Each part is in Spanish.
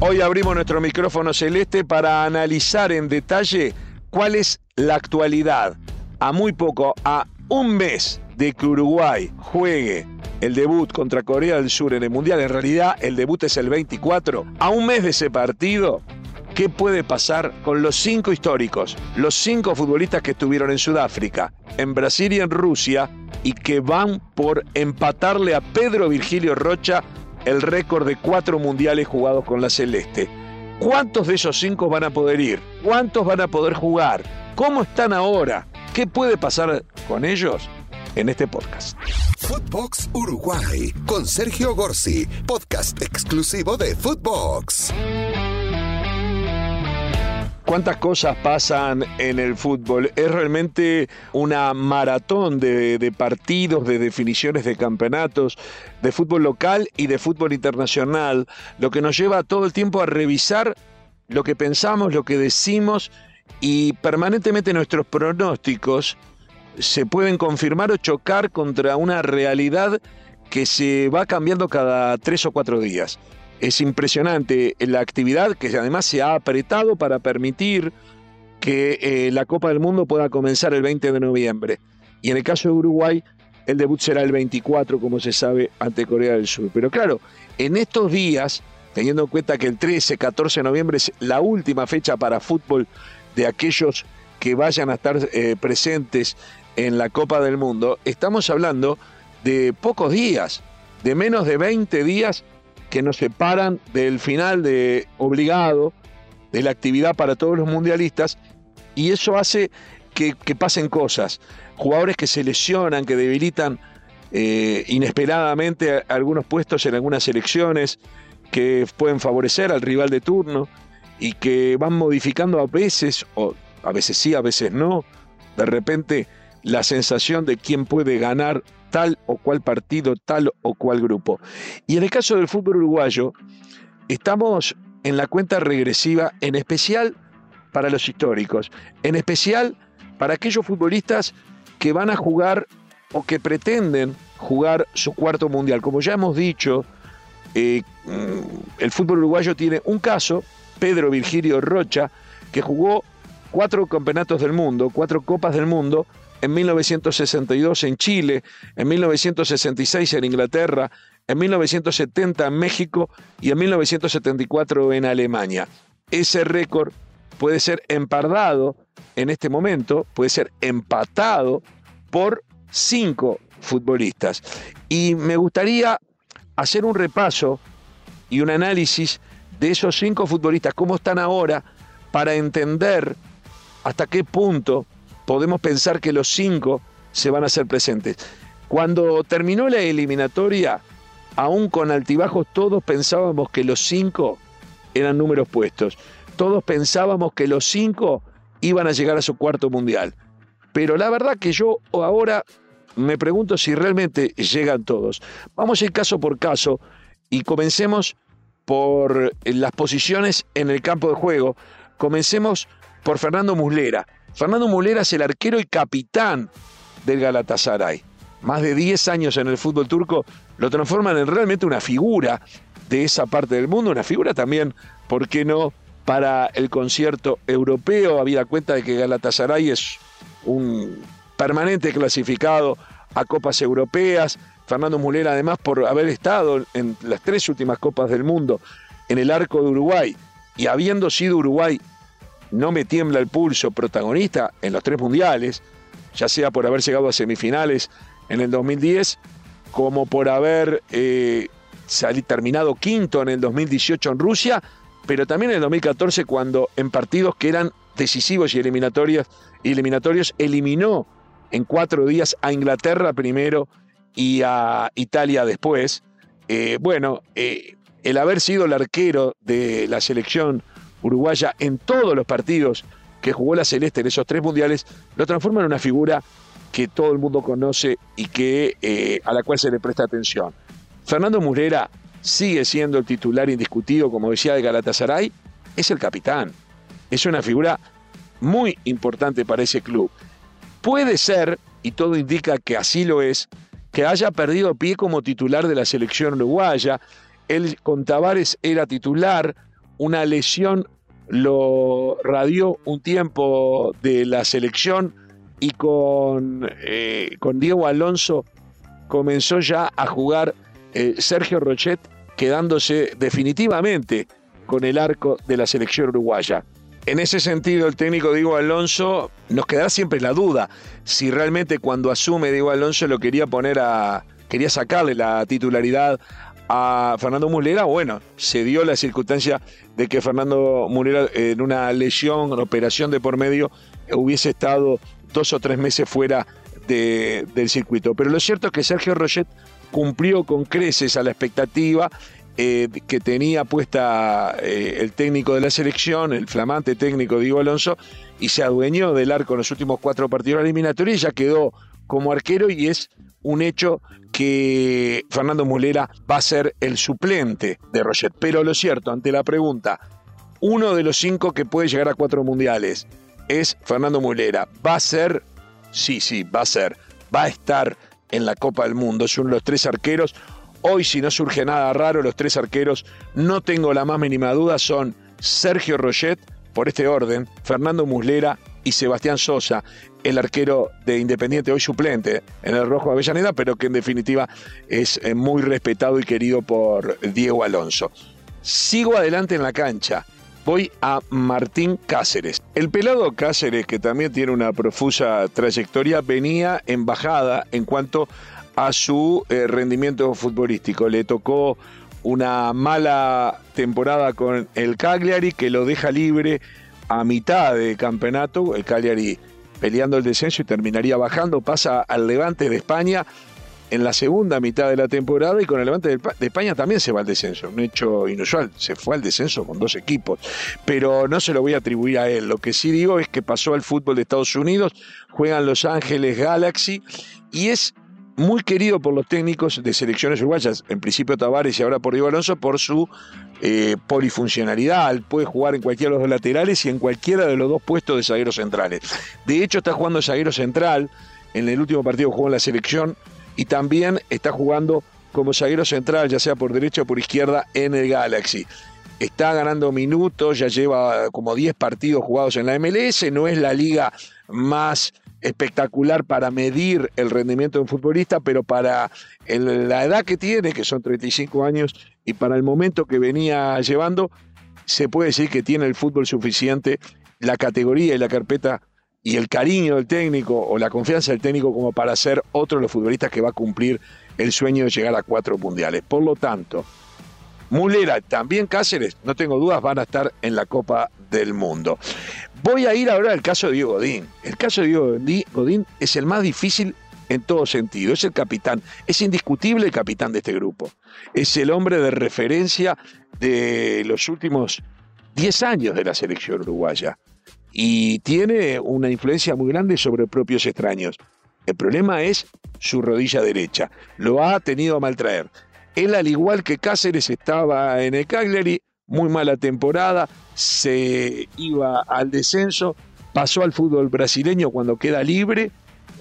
Hoy abrimos nuestro micrófono celeste para analizar en detalle cuál es la actualidad a muy poco, a un mes de que Uruguay juegue el debut contra Corea del Sur en el Mundial. En realidad, el debut es el 24. A un mes de ese partido, ¿qué puede pasar con los cinco históricos? Los cinco futbolistas que estuvieron en Sudáfrica, en Brasil y en Rusia, y que van por empatarle a Pedro Virgilio Rocha el récord de cuatro mundiales jugados con la Celeste. ¿Cuántos de esos cinco van a poder ir? ¿Cuántos van a poder jugar? ¿Cómo están ahora? ¿Qué puede pasar con ellos? En este podcast. Footbox Uruguay con Sergio Gorsi, podcast exclusivo de Footbox. Cuántas cosas pasan en el fútbol. Es realmente una maratón de, partidos, de definiciones de campeonatos, de fútbol local y de fútbol internacional, lo que nos lleva todo el tiempo a revisar lo que pensamos, lo que decimos y permanentemente nuestros pronósticos se pueden confirmar o chocar contra una realidad que se va cambiando cada tres o cuatro días. Es impresionante la actividad que además se ha apretado para permitir que eh, la Copa del Mundo pueda comenzar el 20 de noviembre. Y en el caso de Uruguay, el debut será el 24, como se sabe, ante Corea del Sur. Pero claro, en estos días, teniendo en cuenta que el 13, 14 de noviembre es la última fecha para fútbol de aquellos que vayan a estar eh, presentes en la Copa del Mundo, estamos hablando de pocos días, de menos de 20 días que nos separan del final de obligado de la actividad para todos los mundialistas y eso hace que, pasen cosas. Jugadores que se lesionan, que debilitan eh, inesperadamente algunos puestos en algunas selecciones, que pueden favorecer al rival de turno y que van modificando a veces, o a veces sí, a veces no, de repente la sensación de quién puede ganar tal o cual partido, tal o cual grupo. Y en el caso del fútbol uruguayo, estamos en la cuenta regresiva, en especial para los históricos, en especial para aquellos futbolistas que van a jugar o que pretenden jugar su cuarto mundial. Como ya hemos dicho, eh, mm, el fútbol uruguayo tiene un caso, Pedro Virgilio Rocha, que jugó cuatro campeonatos del mundo, cuatro copas del mundo, en 1962 en Chile, en 1966 en Inglaterra, en 1970 en México y en 1974 en Alemania. Ese récord puede ser empardado en este momento, puede ser empatado por cinco futbolistas. Y me gustaría hacer un repaso y un análisis de esos cinco futbolistas, cómo están ahora, para entender hasta qué punto podemos pensar que los cinco se van a hacer presentes. Cuando terminó la eliminatoria, aún con altibajos, todos pensábamos que los cinco eran números puestos. Todos pensábamos que los cinco iban a llegar a su cuarto mundial. Pero la verdad que yo ahora me pregunto si realmente llegan todos. Vamos a ir caso por caso y comencemos por las posiciones en el campo de juego. Comencemos por Fernando Muslera. Fernando Mulera es el arquero y capitán del Galatasaray. Más de 10 años en el fútbol turco lo transforman en realmente una figura de esa parte del mundo, una figura también, ¿por qué no?, para el concierto europeo, habida cuenta de que Galatasaray es un permanente clasificado a copas europeas. Fernando Mulera, además, por haber estado en las tres últimas copas del mundo en el arco de Uruguay y habiendo sido Uruguay no me tiembla el pulso, protagonista en los tres mundiales, ya sea por haber llegado a semifinales en el 2010, como por haber eh, terminado quinto en el 2018 en Rusia, pero también en el 2014 cuando en partidos que eran decisivos y eliminatorios, eliminatorios eliminó en cuatro días a Inglaterra primero y a Italia después. Eh, bueno, eh, el haber sido el arquero de la selección uruguaya en todos los partidos que jugó la Celeste en esos tres mundiales, lo transforma en una figura que todo el mundo conoce y que, eh, a la cual se le presta atención. Fernando Murera sigue siendo el titular indiscutido, como decía, de Galatasaray, es el capitán. Es una figura muy importante para ese club. Puede ser, y todo indica que así lo es, que haya perdido pie como titular de la selección uruguaya. Él con Tavares era titular, una lesión lo radió un tiempo de la selección y con, eh, con Diego Alonso comenzó ya a jugar eh, Sergio Rochet, quedándose definitivamente con el arco de la selección uruguaya. En ese sentido, el técnico Diego Alonso nos quedará siempre la duda si realmente cuando asume Diego Alonso lo quería poner a. quería sacarle la titularidad a Fernando Mulera. Bueno, se dio la circunstancia de que Fernando Mulera, en una lesión, operación de por medio, hubiese estado dos o tres meses fuera del circuito. Pero lo cierto es que Sergio Roget cumplió con creces a la expectativa eh, que tenía puesta eh, el técnico de la selección, el flamante técnico Diego Alonso, y se adueñó del arco en los últimos cuatro partidos eliminatorios y ya quedó como arquero y es un hecho que Fernando Mulera va a ser el suplente de Roget. Pero lo cierto, ante la pregunta, uno de los cinco que puede llegar a cuatro mundiales es Fernando Mulera. ¿Va a ser? Sí, sí, va a ser. Va a estar en la Copa del Mundo. Es uno de los tres arqueros. Hoy, si no surge nada raro, los tres arqueros, no tengo la más mínima duda, son Sergio Roget, por este orden, Fernando Muslera y Sebastián Sosa, el arquero de Independiente, hoy suplente en el Rojo Avellaneda, pero que en definitiva es eh, muy respetado y querido por Diego Alonso. Sigo adelante en la cancha. Voy a Martín Cáceres. El pelado Cáceres, que también tiene una profusa trayectoria, venía en bajada en cuanto a su eh, rendimiento futbolístico. Le tocó una mala temporada con el Cagliari que lo deja libre a mitad de campeonato. El Cagliari peleando el descenso y terminaría bajando, pasa al Levante de España en la segunda mitad de la temporada y con el Levante de España también se va al descenso. Un hecho inusual, se fue al descenso con dos equipos, pero no se lo voy a atribuir a él. Lo que sí digo es que pasó al fútbol de Estados Unidos, juegan Los Ángeles Galaxy y es muy querido por los técnicos de selecciones uruguayas, en principio Tavares y ahora por Diego Alonso, por su eh, polifuncionalidad. Puede jugar en cualquiera de los dos laterales y en cualquiera de los dos puestos de zagueros centrales. De hecho, está jugando zaguero central. En el último partido jugó en la selección y también está jugando como zaguero central, ya sea por derecha o por izquierda, en el Galaxy. Está ganando minutos, ya lleva como 10 partidos jugados en la MLS, no es la liga más espectacular para medir el rendimiento de un futbolista, pero para la edad que tiene, que son 35 años, y para el momento que venía llevando, se puede decir que tiene el fútbol suficiente, la categoría y la carpeta y el cariño del técnico o la confianza del técnico como para ser otro de los futbolistas que va a cumplir el sueño de llegar a cuatro mundiales. Por lo tanto, Mulera, también Cáceres, no tengo dudas, van a estar en la Copa del Mundo. Voy a ir ahora al caso de Diego Godín. El caso de Diego Godín es el más difícil en todo sentido. Es el capitán, es indiscutible el capitán de este grupo. Es el hombre de referencia de los últimos 10 años de la selección uruguaya. Y tiene una influencia muy grande sobre propios extraños. El problema es su rodilla derecha. Lo ha tenido a maltraer. Él, al igual que Cáceres, estaba en el Cagliari, muy mala temporada, se iba al descenso, pasó al fútbol brasileño cuando queda libre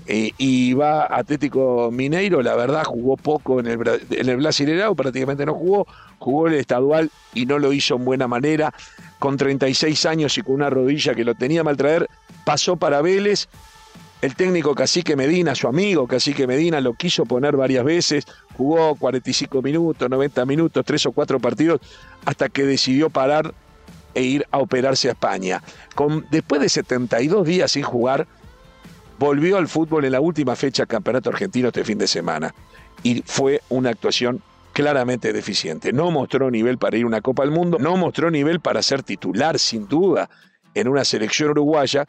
eh, y va Atlético Mineiro, la verdad jugó poco en el, en el Brasileirao, prácticamente no jugó, jugó el estadual y no lo hizo en buena manera, con 36 años y con una rodilla que lo tenía mal traer, pasó para Vélez, el técnico Cacique Medina, su amigo Cacique Medina, lo quiso poner varias veces, jugó 45 minutos, 90 minutos, tres o cuatro partidos, hasta que decidió parar e ir a operarse a España. Después de 72 días sin jugar, volvió al fútbol en la última fecha del Campeonato Argentino este fin de semana. Y fue una actuación claramente deficiente. No mostró nivel para ir a una Copa del Mundo, no mostró nivel para ser titular, sin duda, en una selección uruguaya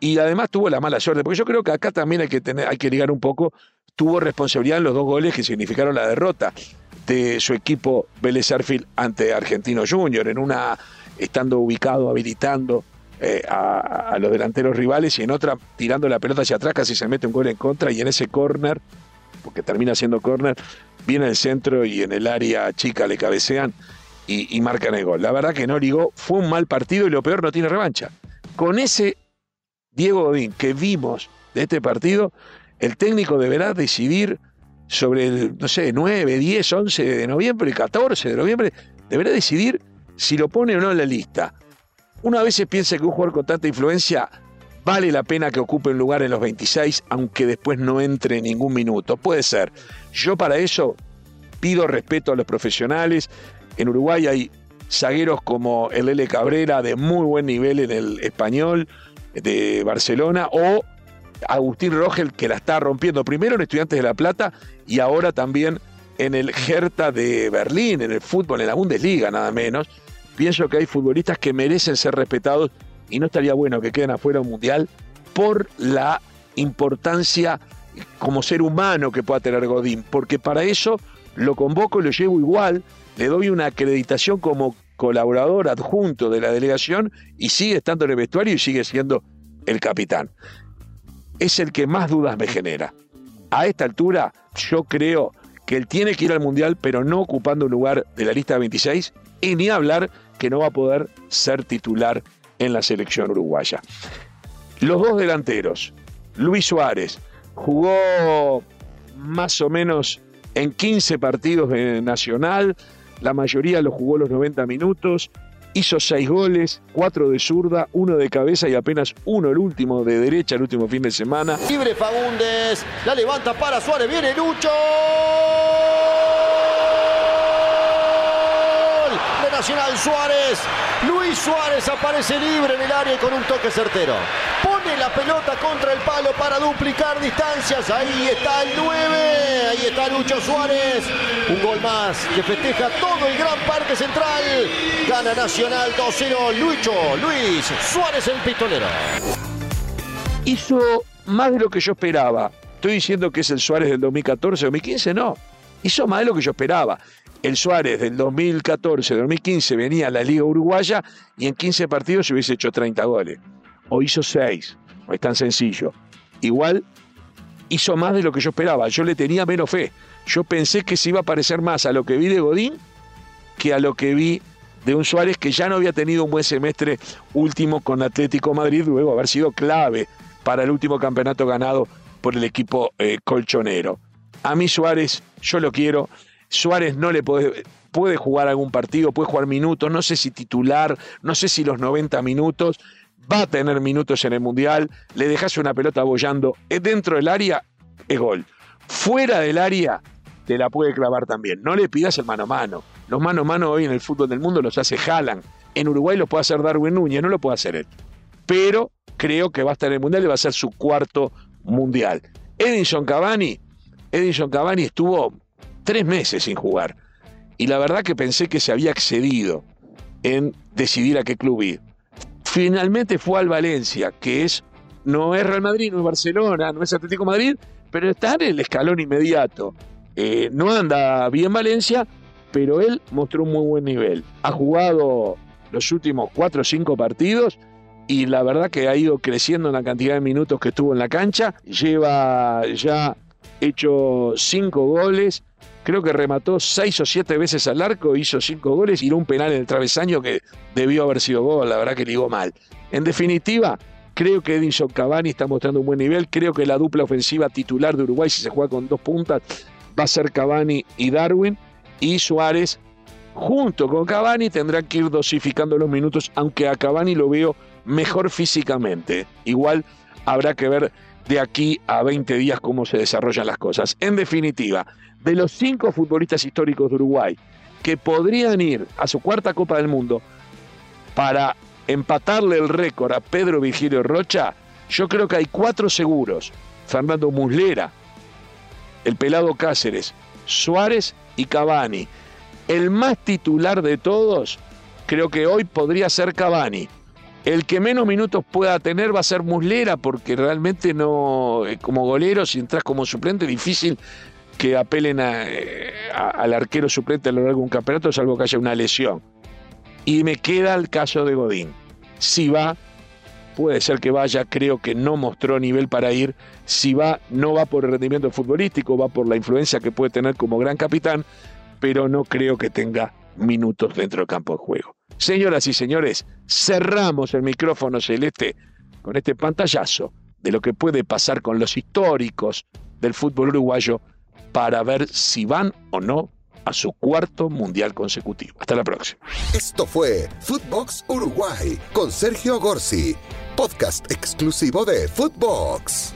y además tuvo la mala suerte, porque yo creo que acá también hay que, tener, hay que ligar un poco, tuvo responsabilidad en los dos goles que significaron la derrota de su equipo Vélez Arfield ante Argentino Junior, en una estando ubicado, habilitando eh, a, los delanteros rivales y en otra tirando la pelota hacia atrás, casi se mete un gol en contra y en ese córner, porque termina siendo córner, viene el centro y en el área chica le cabecean y, y marcan el gol. La verdad que no ligó, fue un mal partido y lo peor no tiene revancha. Con ese Diego Godín que vimos de este partido, el técnico deberá decidir sobre el, no sé, 9, 10, 11 de noviembre, 14 de noviembre, deberá decidir si lo pone o no en la lista. Uno a veces piensa que un jugador con tanta influencia vale la pena que ocupe un lugar en los 26, aunque después no entre ningún minuto. Puede ser. Yo para eso pido respeto a los profesionales. En Uruguay hay zagueros como el L. Cabrera de muy buen nivel en el español de Barcelona o Agustín Rogel que la está rompiendo primero en Estudiantes de La Plata y ahora también en el Hertha de Berlín, en el fútbol, en la Bundesliga nada menos. Pienso que hay futbolistas que merecen ser respetados y no estaría bueno que queden afuera un mundial por la importancia como ser humano que pueda tener Godín, porque para eso lo convoco y lo llevo igual, le doy una acreditación como colaborador adjunto de la delegación y sigue estando en el vestuario y sigue siendo el capitán. Es el que más dudas me genera. A esta altura yo creo que él tiene que ir al Mundial, pero no ocupando un lugar de la lista de 26, y ni hablar que no va a poder ser titular en la selección uruguaya. Los dos delanteros, Luis Suárez, jugó más o menos en 15 partidos de Nacional, la mayoría lo jugó los 90 minutos, hizo 6 goles, 4 de zurda, 1 de cabeza y apenas uno el último de derecha el último fin de semana. Libre Fagundes, la levanta para Suárez, viene Lucho. Nacional Suárez. Luis Suárez aparece libre en el área con un toque certero. Pone la pelota contra el palo para duplicar distancias. Ahí está el 9. Ahí está Lucho Suárez. Un gol más que festeja todo el gran parque central. Gana Nacional 2-0. Lucho Luis Suárez el pistolero. Hizo más de lo que yo esperaba. Estoy diciendo que es el Suárez del 2014, 2015, no. Hizo más de lo que yo esperaba el Suárez del 2014-2015 venía a la Liga Uruguaya y en 15 partidos se hubiese hecho 30 goles. O hizo 6, no es tan sencillo. Igual hizo más de lo que yo esperaba, yo le tenía menos fe. Yo pensé que se iba a parecer más a lo que vi de Godín que a lo que vi de un Suárez que ya no había tenido un buen semestre último con Atlético Madrid, luego haber sido clave para el último campeonato ganado por el equipo eh, colchonero. A mí Suárez, yo lo quiero, Suárez no le puede, puede jugar algún partido, puede jugar minutos, no sé si titular, no sé si los 90 minutos, va a tener minutos en el Mundial, le dejas una pelota bollando dentro del área, es gol. Fuera del área, te la puede clavar también. No le pidas el mano a mano. Los mano a mano hoy en el fútbol del mundo los hace Haaland. En Uruguay lo puede hacer Darwin Núñez, no lo puede hacer él. Pero creo que va a estar en el Mundial y va a ser su cuarto Mundial. Edinson Cavani, Edinson Cavani estuvo tres meses sin jugar. Y la verdad que pensé que se había excedido en decidir a qué club ir. Finalmente fue al Valencia, que es no es Real Madrid, no es Barcelona, no es Atlético Madrid, pero está en el escalón inmediato. Eh, no anda bien Valencia, pero él mostró un muy buen nivel. Ha jugado los últimos cuatro o cinco partidos y la verdad que ha ido creciendo en la cantidad de minutos que estuvo en la cancha. Lleva ya hecho cinco goles creo que remató seis o siete veces al arco, hizo cinco goles y un penal en el travesaño que debió haber sido gol, la verdad que ligó mal. En definitiva, creo que Edinson Cavani está mostrando un buen nivel, creo que la dupla ofensiva titular de Uruguay, si se juega con dos puntas, va a ser Cavani y Darwin, y Suárez, junto con Cavani, tendrán que ir dosificando los minutos, aunque a Cavani lo veo mejor físicamente. Igual habrá que ver de aquí a 20 días cómo se desarrollan las cosas. En definitiva, de los cinco futbolistas históricos de Uruguay que podrían ir a su cuarta Copa del Mundo para empatarle el récord a Pedro Virgilio Rocha, yo creo que hay cuatro seguros. Fernando Muslera, el pelado Cáceres, Suárez y Cavani. El más titular de todos, creo que hoy podría ser Cavani. El que menos minutos pueda tener va a ser Muslera, porque realmente no, eh, como golero, si entras como suplente, difícil que apelen eh, al arquero suplente a lo largo de un campeonato, salvo que haya una lesión. Y me queda el caso de Godín. Si va, puede ser que vaya, creo que no mostró nivel para ir. Si va, no va por el rendimiento futbolístico, va por la influencia que puede tener como gran capitán, pero no creo que tenga minutos dentro del campo de juego. Señoras y señores, cerramos el micrófono celeste con este pantallazo de lo que puede pasar con los históricos del fútbol uruguayo para ver si van o no a su cuarto mundial consecutivo. Hasta la próxima. Esto fue Footbox Uruguay con Sergio Gorsi, podcast exclusivo de Footbox.